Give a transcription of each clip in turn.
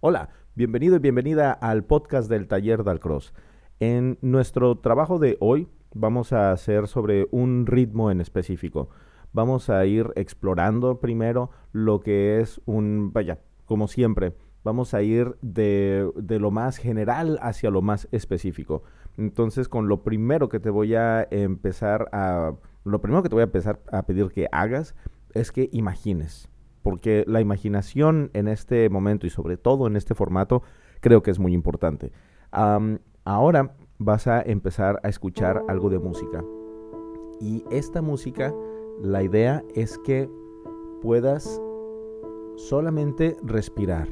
Hola, bienvenido y bienvenida al podcast del Taller Dalcross. En nuestro trabajo de hoy vamos a hacer sobre un ritmo en específico. Vamos a ir explorando primero lo que es un, vaya, como siempre, vamos a ir de, de, lo más general hacia lo más específico. Entonces, con lo primero que te voy a empezar a, lo primero que te voy a empezar a pedir que hagas es que imagines porque la imaginación en este momento y sobre todo en este formato creo que es muy importante. ahora vas a empezar a escuchar algo de música. Y esta música, la idea es que puedas solamente respirar.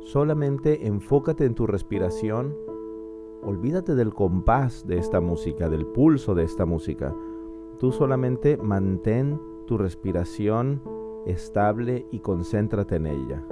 Solamente enfócate en tu respiración. Olvídate del compás de esta música, del pulso de esta música. Tú solamente mantén tu respiración estable y concéntrate en ella.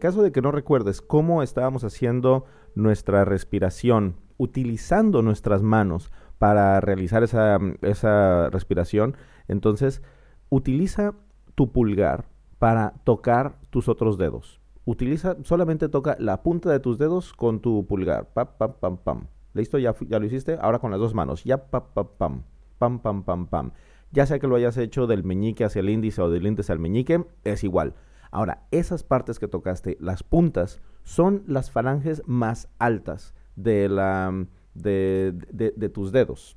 Caso de que no recuerdes cómo estábamos haciendo nuestra respiración, utilizando nuestras manos para realizar esa, esa respiración, entonces utiliza tu pulgar para tocar tus otros dedos. Utiliza, solamente toca la punta de tus dedos con tu pulgar. Pam, pam, pam, pam. ¿Listo? ¿Ya, ya lo hiciste? Ahora con las dos manos. Ya, pam, pam, pam. Pam, pam, pam, pam. Ya sea que lo hayas hecho del meñique hacia el índice o del índice al meñique, es igual. Ahora, esas partes que tocaste, las puntas, son las falanges más altas de, la, de, tus dedos.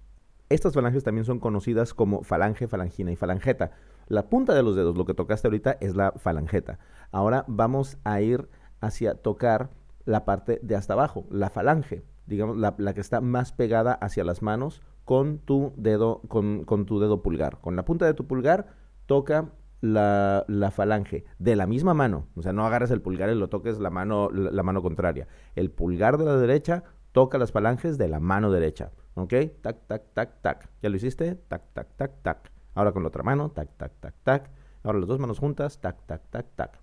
Estas falanges también son conocidas como falange, falangina y falangeta. La punta de los dedos, lo que tocaste ahorita, es la falangeta. Ahora vamos a ir hacia tocar la parte de hasta abajo, la falange, digamos, la, que está más pegada hacia las manos con tu dedo, con tu dedo pulgar. Con la punta de tu pulgar toca la, la, falange de la misma mano, o sea, no agarres el pulgar y lo toques la mano, la, mano contraria. El pulgar de la derecha toca las falanges de la mano derecha, ¿ok? Tac, tac, tac, tac. ¿Ya lo hiciste? Tac, tac, tac, tac. Ahora con la otra mano, tac, tac, tac, tac. Ahora las dos manos juntas, tac, tac, tac, tac.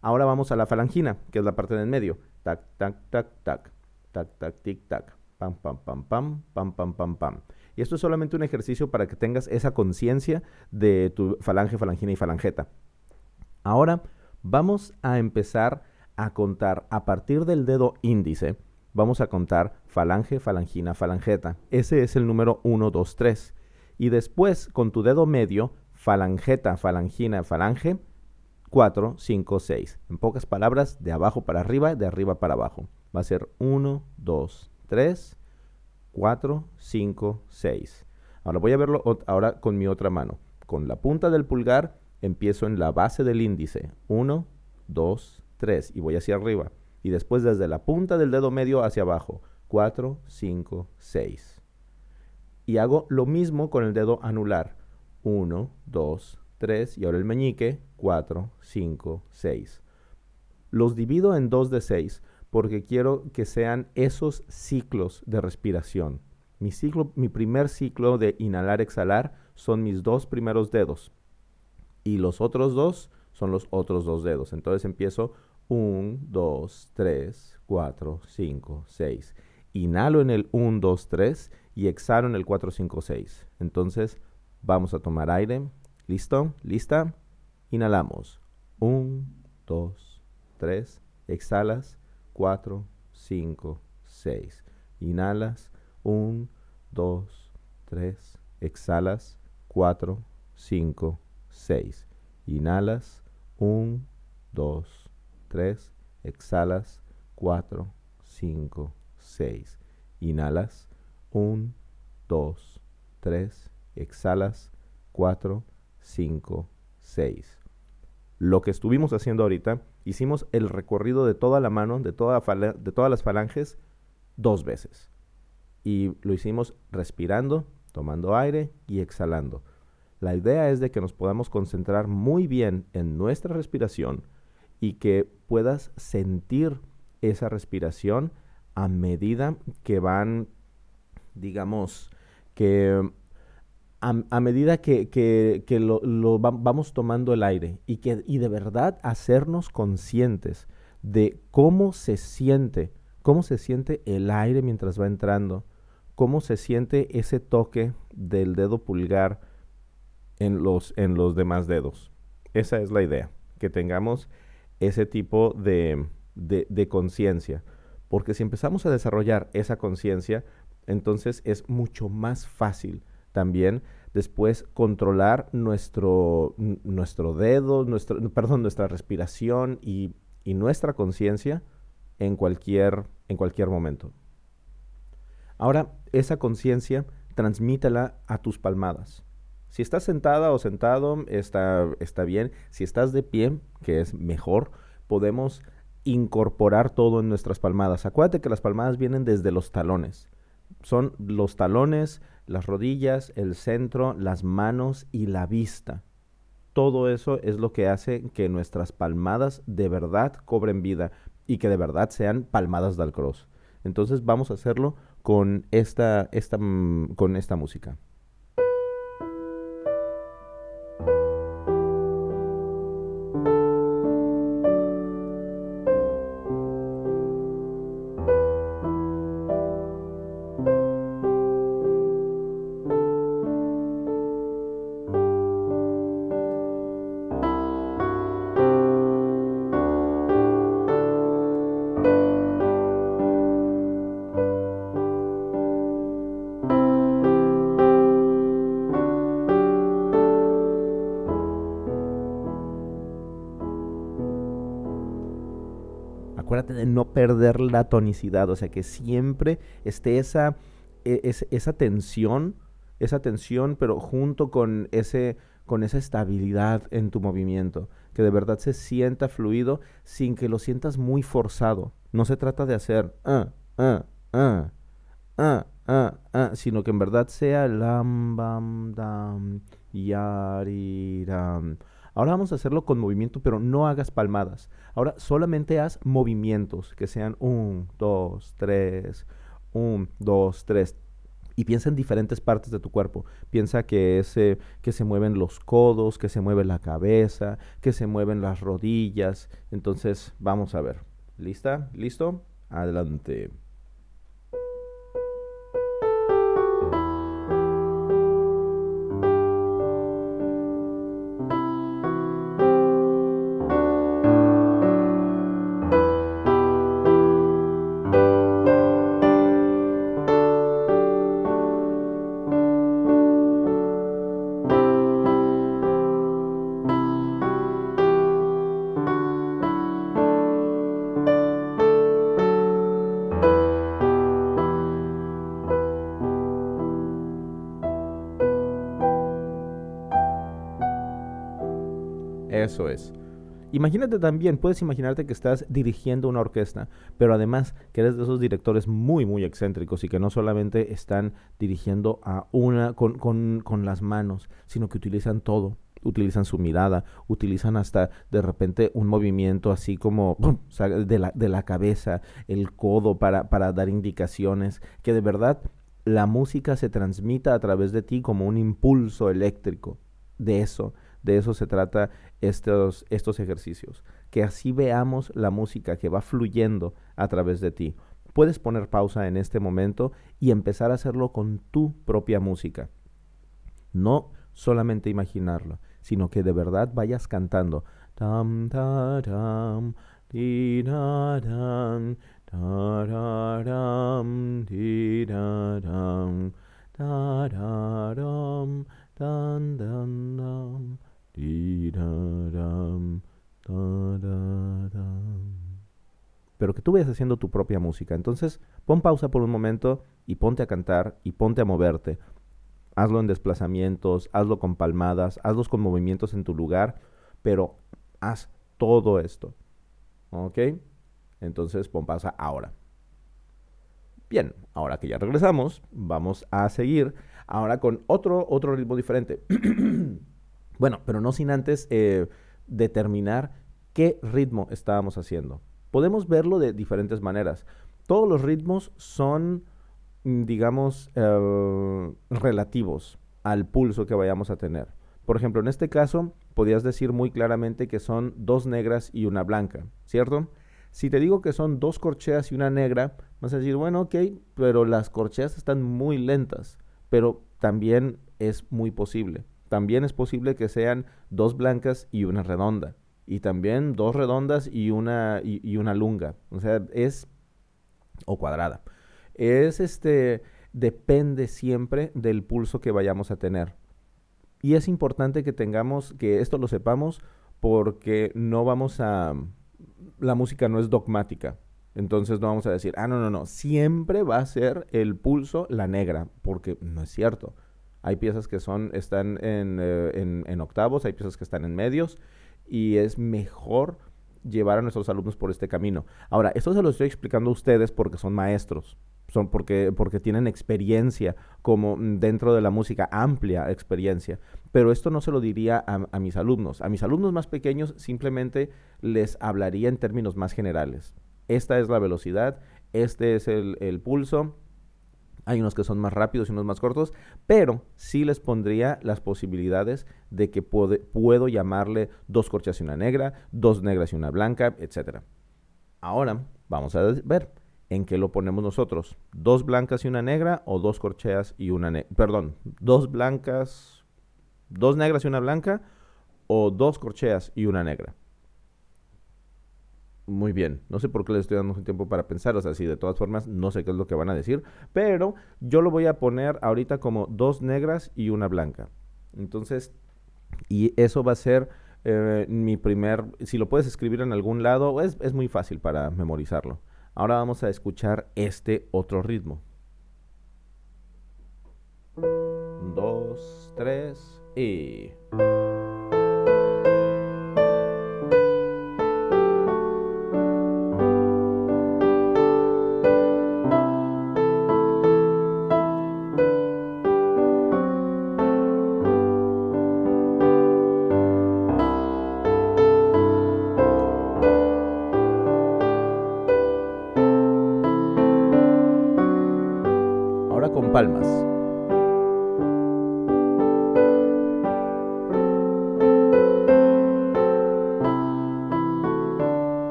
Ahora vamos a la falangina, que es la parte del medio. Tac, tac, tac, tac. Tac, tac, tic, tac. Pam, pam, pam, pam, pam, pam, pam, pam. Y esto es solamente un ejercicio para que tengas esa conciencia de tu falange, falangina y falangeta. Ahora vamos a empezar a contar a partir del dedo índice. Vamos a contar falange, falangina, falangeta. Ese es el número 1, 2, 3. Y después con tu dedo medio, falangeta, falangina, falange, 4, 5, 6. En pocas palabras, de abajo para arriba, de arriba para abajo. Va a ser 1, 2, 3, 4, 5, 6. Ahora voy a verlo ahora con mi otra mano. Con la punta del pulgar empiezo en la base del índice. 1, 2, 3 y voy hacia arriba. Y después desde la punta del dedo medio hacia abajo. 4, 5, 6. Y hago lo mismo con el dedo anular. 1, 2, 3 y ahora el meñique. 4, 5, 6. Los divido en 2 de 6 porque quiero que sean esos ciclos de respiración. Mi, ciclo, mi primer ciclo de inhalar-exhalar son mis dos primeros dedos y los otros dos son los otros dos dedos. Entonces empiezo 1, 2, 3, 4, 5, 6. Inhalo en el 1, 2, 3 y exhalo en el 4, 5, 6. Entonces vamos a tomar aire. ¿Listo? ¿Lista? Inhalamos. 1, 2, 3. Exhalas. 4, 5, 6. Inhalas, 1, 2, 3. Exhalas, 4, 5, 6. Inhalas, 1, 2, 3. Exhalas, 4, 5, 6. Inhalas, 1, 2, 3. exhalas 4, 5, 6. Lo que estuvimos haciendo ahorita, hicimos el recorrido de toda la mano, de, de todas las falanges, dos veces. Y lo hicimos respirando, tomando aire y exhalando. La idea es de que nos podamos concentrar muy bien en nuestra respiración y que puedas sentir esa respiración a medida que van, digamos, que a, medida que, lo, vamos tomando el aire y, que, y de verdad hacernos conscientes de cómo se siente, cómo se siente el aire mientras va entrando, cómo se siente ese toque del dedo pulgar en los, en los demás dedos. Esa es la idea, que tengamos ese tipo de, de conciencia. Porque si empezamos a desarrollar esa conciencia, entonces es mucho más fácil también después controlar nuestro, nuestro dedo, nuestro, perdón, nuestra respiración y, y nuestra conciencia en cualquier, en cualquier momento. Ahora, esa conciencia transmítela a tus palmadas. Si estás sentada o sentado, está, está bien. Si estás de pie, que es mejor, podemos incorporar todo en nuestras palmadas. Acuérdate que las palmadas vienen desde los talones. Son los talones, las rodillas, el centro, las manos y la vista. Todo eso es lo que hace que nuestras palmadas de verdad cobren vida y que de verdad sean palmadas del cross. Entonces vamos a hacerlo con esta, esta, mm, con esta música. Acuérdate de no perder la tonicidad, o sea, que siempre esté esa, e, esa tensión, esa tensión, pero junto con, ese, con esa estabilidad en tu movimiento, que de verdad se sienta fluido sin que lo sientas muy forzado. No se trata de hacer, ah, ah, ah, ah, ah, ah, sino que en verdad sea lam, bam, dam, yariram. Ahora vamos a hacerlo con movimiento, pero no hagas palmadas. Ahora solamente haz movimientos que sean un, dos, tres, un, dos, tres. Y piensa en diferentes partes de tu cuerpo. Piensa que, ese, que se mueven los codos, que se mueve la cabeza, que se mueven las rodillas. Entonces, vamos a ver. ¿Lista? ¿Listo? Adelante. Imagínate también, puedes imaginarte que estás dirigiendo una orquesta, pero además que eres de esos directores muy, muy excéntricos y que no solamente están dirigiendo a una con, con, con las manos, sino que utilizan todo. Utilizan su mirada, utilizan hasta de repente un movimiento así como de, la, de la cabeza, el codo para, para dar indicaciones, que de verdad la música se transmita a través de ti como un impulso eléctrico. De eso de eso se trata estos, ejercicios, que así veamos la música que va fluyendo a través de ti. Puedes poner pausa en este momento y empezar a hacerlo con tu propia música. No solamente imaginarlo, sino que de verdad vayas cantando. Pero que tú vayas haciendo tu propia música. Entonces, pon pausa por un momento y ponte a cantar y ponte a moverte. Hazlo en desplazamientos, hazlo con palmadas, hazlos con movimientos en tu lugar, pero haz todo esto. ¿Ok? Entonces, pon pausa ahora. Bien, ahora que ya regresamos, vamos a seguir ahora con otro, otro ritmo diferente. bueno, pero no sin antes eh, determinar qué ritmo estábamos haciendo. Podemos verlo de diferentes maneras. Todos los ritmos son, mm, digamos, eh, relativos al pulso que vayamos a tener. Por ejemplo, en este caso, podrías decir muy claramente que son dos negras y una blanca, ¿cierto? Si te digo que son dos corcheas y una negra, vas a decir, bueno, ok, pero las corcheas están muy lentas, pero también es muy posible. También es posible que sean dos blancas y una redonda. Y también dos redondas y una, y, una lunga. O sea, es... o cuadrada. Es este... depende siempre del pulso que vayamos a tener. Y es importante que tengamos, que esto lo sepamos, porque no vamos a la música no es dogmática. Entonces no vamos a decir, ah, no, no, no, siempre va a ser el pulso la negra, porque no es cierto. Hay piezas que son, están en, eh, en, octavos, hay piezas que están en medios, y es mejor llevar a nuestros alumnos por este camino. Ahora, esto se lo estoy explicando a ustedes porque son maestros, son porque, porque tienen experiencia como dentro de la música, amplia experiencia pero esto no se lo diría a, mis alumnos. A mis alumnos más pequeños simplemente les hablaría en términos más generales. Esta es la velocidad, este es el, pulso, hay unos que son más rápidos y unos más cortos, pero sí les pondría las posibilidades de que puedo llamarle dos corchas y una negra, dos negras y una blanca, etc. Ahora vamos a ver en qué lo ponemos nosotros. Dos blancas y una negra o dos corcheas y una negra. Perdón, dos blancas, dos negras y una blanca o dos corcheas y una negra. Muy bien, no sé por qué les estoy dando un tiempo para pensar, o sea, si de todas formas no sé qué es lo que van a decir, pero yo lo voy a poner ahorita como dos negras y una blanca. Entonces, y eso va a ser eh, mi primer, si lo puedes escribir en algún lado, es, es muy fácil para memorizarlo. Ahora vamos a escuchar este otro ritmo. Dos, tres, y...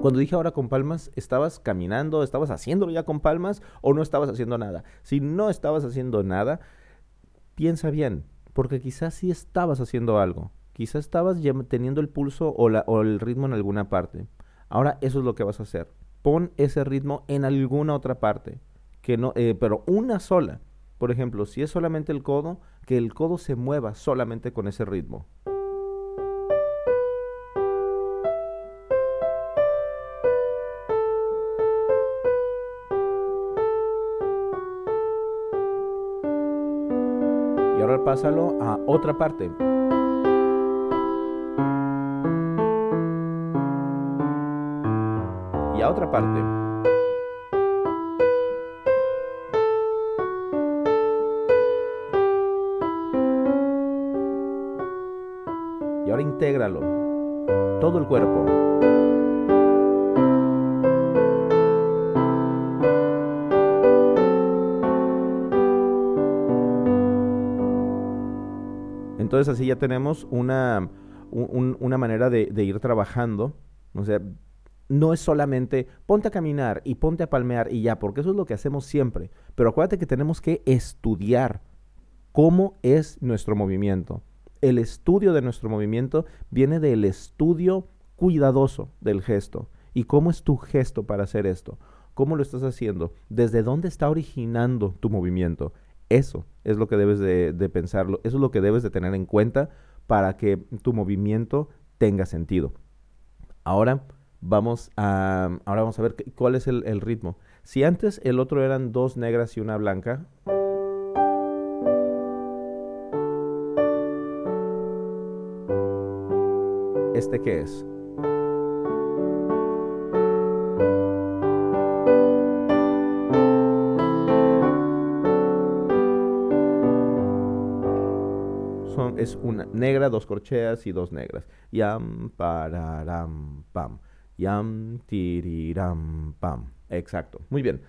Cuando dije ahora con palmas, ¿estabas caminando, estabas haciéndolo ya con palmas o no estabas haciendo nada? Si no estabas haciendo nada, piensa bien, porque quizás sí estabas haciendo algo. Quizás estabas teniendo el pulso o, el ritmo en alguna parte. Ahora eso es lo que vas a hacer. Pon ese ritmo en alguna otra parte, que no, eh, pero una sola. Por ejemplo, si es solamente el codo, que el codo se mueva solamente con ese ritmo. Pásalo a otra parte. Y a otra parte. Y ahora intégralo. Todo el cuerpo. Entonces así ya tenemos una, una manera de, ir trabajando. No es solamente ponte a caminar y ponte a palmear y ya, porque eso es lo que hacemos siempre. Pero acuérdate que tenemos que estudiar cómo es nuestro movimiento. El estudio de nuestro movimiento viene del estudio cuidadoso del gesto. ¿Y cómo es tu gesto para hacer esto? ¿Cómo lo estás haciendo? ¿Desde dónde está originando tu movimiento? Eso es lo que debes de, de pensarlo, eso es lo que debes de tener en cuenta para que tu movimiento tenga sentido. Ahora vamos a, ahora vamos a ver cuál es el, el ritmo. Si antes el otro eran dos negras y una blanca, ¿este qué es? Es una negra, dos corcheas y dos negras. Yam, pararam, pam. Yam, tiriram, pam. Exacto. Muy bien.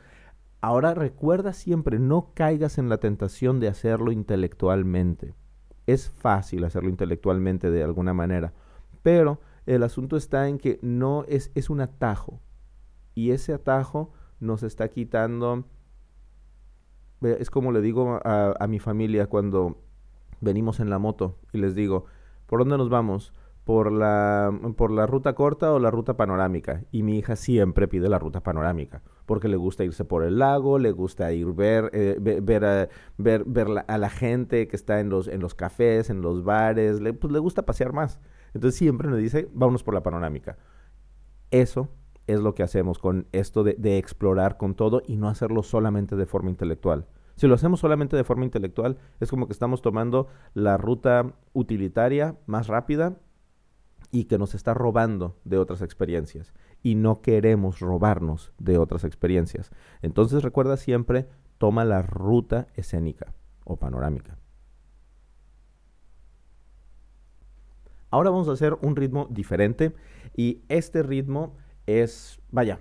Ahora recuerda siempre, no caigas en la tentación de hacerlo intelectualmente. Es fácil hacerlo intelectualmente de alguna manera, pero el asunto está en que no es, es un atajo. Y ese atajo nos está quitando, es como le digo a, a mi familia cuando venimos en la moto y les digo, ¿por dónde nos vamos? ¿Por la, ¿Por la ruta corta o la ruta panorámica? Y mi hija siempre pide la ruta panorámica, porque le gusta irse por el lago, le gusta ir ver, eh, ver, a, ver, ver a la gente que está en los, en los cafés, en los bares, le, pues le gusta pasear más. Entonces siempre me dice, vámonos por la panorámica. Eso es lo que hacemos con esto de explorar con todo y no hacerlo solamente de forma intelectual. Si lo hacemos solamente de forma intelectual, es como que estamos tomando la ruta utilitaria más rápida y que nos está robando de otras experiencias. Y no queremos robarnos de otras experiencias. Entonces recuerda siempre, toma la ruta escénica o panorámica. Ahora vamos a hacer un ritmo diferente y este ritmo es, vaya,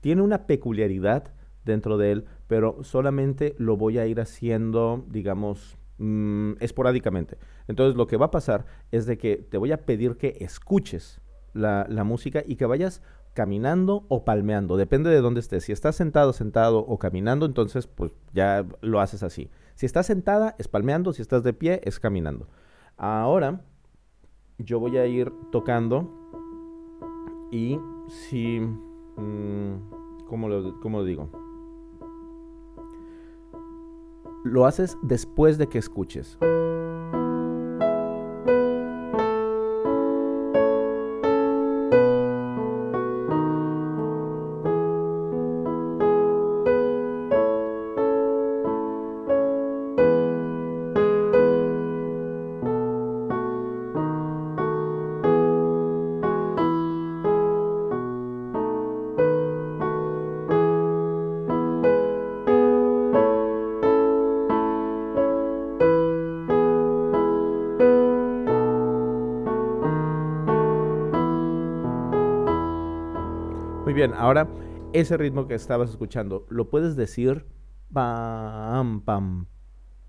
tiene una peculiaridad dentro de él, pero solamente lo voy a ir haciendo, digamos, mm, esporádicamente. Entonces lo que va a pasar es de que te voy a pedir que escuches la, música y que vayas caminando o palmeando, depende de dónde estés. Si estás sentado, sentado o caminando, entonces pues ya lo haces así. Si estás sentada, es palmeando, si estás de pie, es caminando. Ahora yo voy a ir tocando y si... Mm, ¿cómo, lo, ¿Cómo lo digo? Lo haces después de que escuches. Ahora ese ritmo que estabas escuchando, ¿lo puedes decir? Pam, pam,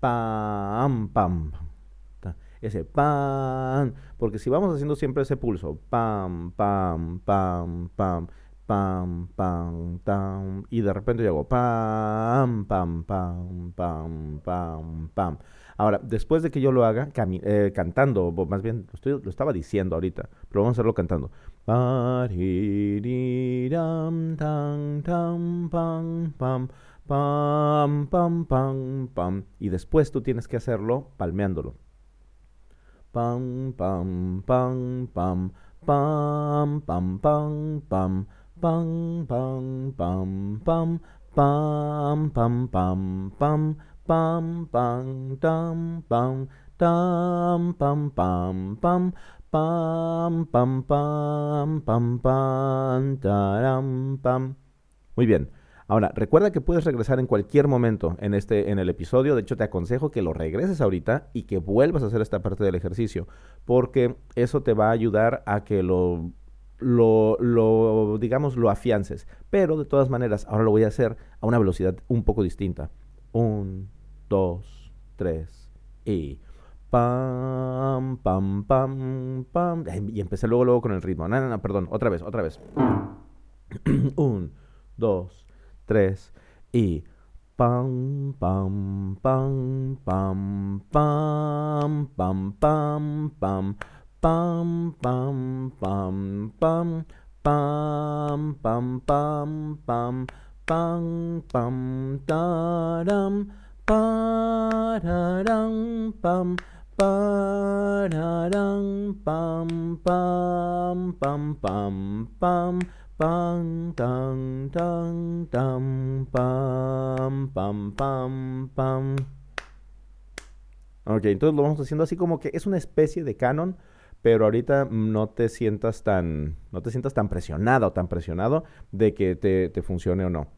pam, pam. Ese pam, porque si vamos haciendo siempre ese pulso, pam, pam, pam, pam, pam, pam, pam, y de repente yo hago pam, pam, pam, pam, pam, pam. Ahora, después de que yo lo haga eh, cantando, más bien lo, lo, estaba diciendo ahorita, pero vamos a hacerlo cantando. Y después tú tienes que hacerlo palmeándolo. Pam, pam, pam, pam, pam, pam, pam, pam, pam, pam, pam, pam, pam, pam, pam, pam, pam, pam, tam, pam, tam, pam, pam, pam, pam, pam, pam, pam, pam, pam. Muy bien. Ahora, recuerda que puedes regresar en cualquier momento en este en el episodio. De hecho, te aconsejo que lo regreses ahorita y que vuelvas a hacer esta parte del ejercicio, porque eso te va a ayudar a que lo lo, lo digamos lo afiances. Pero de todas maneras, ahora lo voy a hacer a una velocidad un poco distinta. Un, dos, tres y pam, pam, pam, pam. Y empecé luego, luego con el ritmo. No, no, no, perdón, otra vez, otra vez. Un, dos, tres y pam, pam, pam, pam, pam, pam, pam, pam, pam, pam, pam, pam, pam, pam, pam, pam, pam, pam, taram. Pararang pam pararang pam pam pam pam pam pam tang tang tam pam pam pam pam Ok, entonces lo vamos haciendo así como que es una especie de canon, pero ahorita no te sientas tan, no te sientas tan presionada tan presionado de que te, te funcione o no.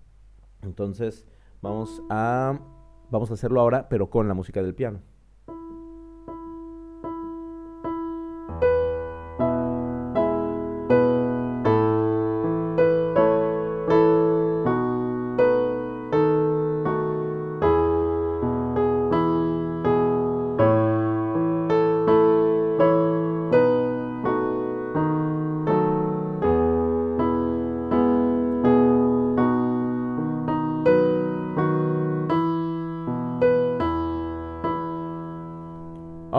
Entonces, vamos a, vamos a hacerlo ahora, pero con la música del piano.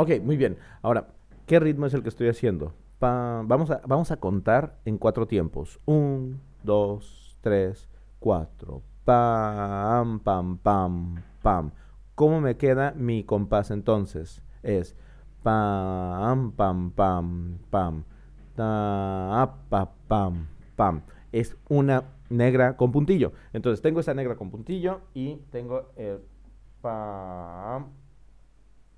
Ok, muy bien. Ahora, ¿qué ritmo es el que estoy haciendo? vamos, a, vamos a contar en cuatro tiempos. Un, dos, tres, cuatro. Pam, pam, pam, pam. ¿Cómo me queda mi compás entonces? Es pam, pam, pam, pam. Ta, pa, pam, pam. Es una negra con puntillo. Entonces tengo esa negra con puntillo y tengo el pam.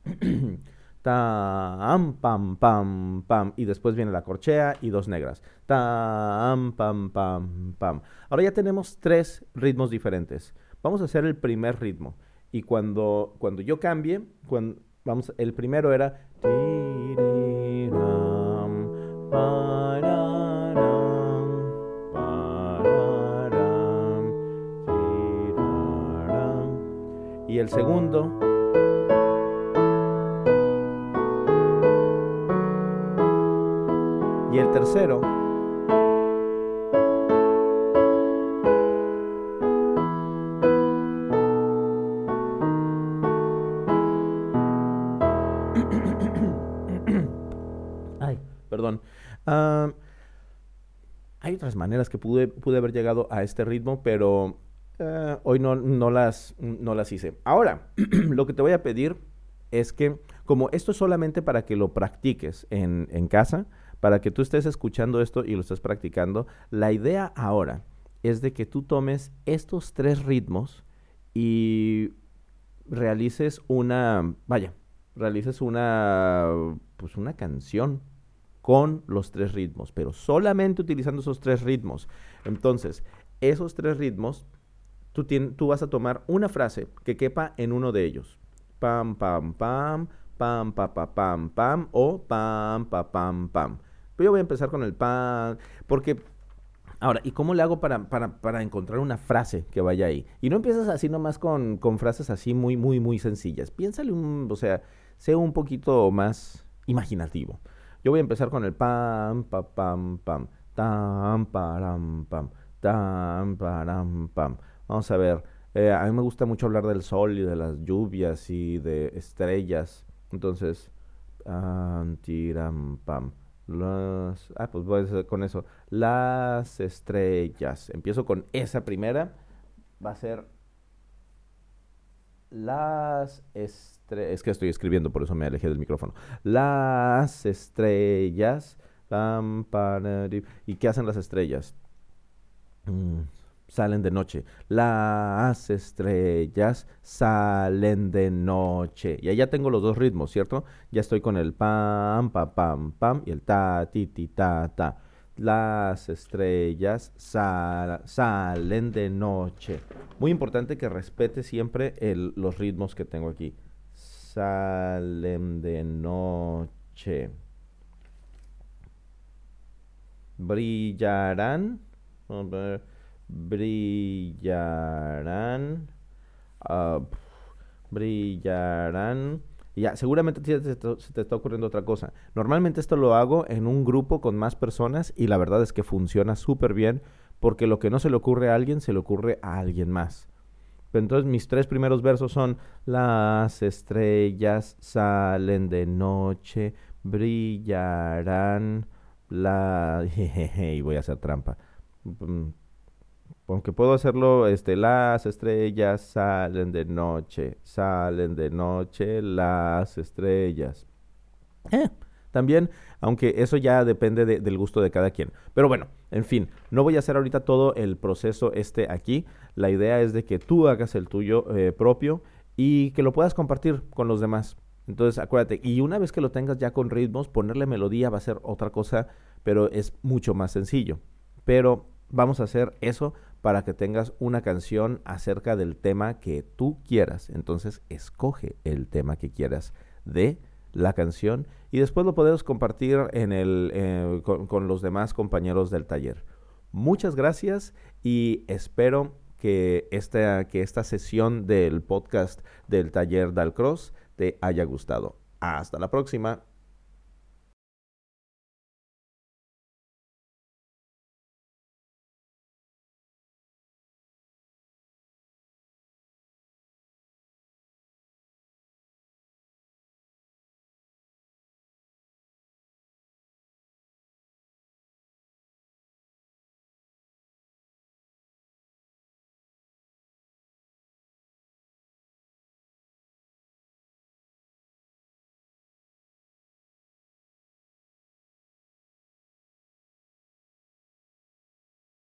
Tam, pam, pam, pam. Y después viene la corchea y dos negras. Tam, pam, pam, pam. Ahora ya tenemos tres ritmos diferentes. Vamos a hacer el primer ritmo. Y cuando, cuando yo cambie, cuando, vamos, el primero era... Y el segundo... Y el tercero Ay, perdón. Ah, hay otras maneras que pude, pude, haber llegado a este ritmo, pero eh, hoy no, no, las, no las hice. Ahora, lo que te voy a pedir es que, como esto es solamente para que lo practiques en, en casa, para que tú estés escuchando esto y lo estés practicando, la idea ahora es de que tú tomes estos tres ritmos y realices una, vaya, realices una, pues una canción con los tres ritmos, pero solamente utilizando esos tres ritmos. Entonces, esos tres ritmos, tú, tú vas a tomar una frase que quepa en uno de ellos. Pam, pam, pam, pam, pam, pam, pam, pam, o pam, pam, pam, pam. Pero yo voy a empezar con el pan, porque... Ahora, ¿y cómo le hago para, para, para, encontrar una frase que vaya ahí? Y no empiezas así nomás con, con frases así muy, muy, muy sencillas. Piénsale un, o sea, sea un poquito más imaginativo. Yo voy a empezar con el pam, pam, pam, pam, tam, param, pam, tam, param, pam. Vamos a ver, eh, a mí me gusta mucho hablar del sol y de las lluvias y de estrellas. Entonces, tiram, pam. Las, ah, pues con eso. Las estrellas. Empiezo con esa primera. Va a ser las estrellas. Es que estoy escribiendo, por eso me alejé del micrófono. Las estrellas. ¿Y qué hacen las estrellas? Mm, salen de noche. Las estrellas salen de noche. Y ahí ya tengo los dos ritmos, ¿cierto? Ya estoy con el pam, pam, pam, pam y el ta, ti, ti, ta, ta. Las estrellas salen de noche. Muy importante que respete siempre los ritmos que tengo aquí. Salen de noche. Brillarán brillarán, uh, brillarán. Ya, seguramente se te, se te está ocurriendo otra cosa. Normalmente esto lo hago en un grupo con más personas y la verdad es que funciona súper bien porque lo que no se le ocurre a alguien se le ocurre a alguien más. Entonces mis tres primeros versos son las estrellas salen de noche, brillarán, la... y voy a hacer trampa. Aunque puedo hacerlo, este, las estrellas salen de noche, salen de noche las estrellas. Eh, también, aunque eso ya depende del gusto de cada quien. Pero bueno, en fin, no voy a hacer ahorita todo el proceso este aquí. La idea es de que tú hagas el tuyo eh, propio y que lo puedas compartir con los demás. Entonces, acuérdate, y una vez que lo tengas ya con ritmos, ponerle melodía va a ser otra cosa, pero es mucho más sencillo. Pero vamos a hacer eso para que tengas una canción acerca del tema que tú quieras. Entonces, escoge el tema que quieras de la canción y después lo podemos compartir eh, con, los demás compañeros del taller. Muchas gracias y espero que esta, que esta sesión del podcast del taller Dalcross te haya gustado. Hasta la próxima.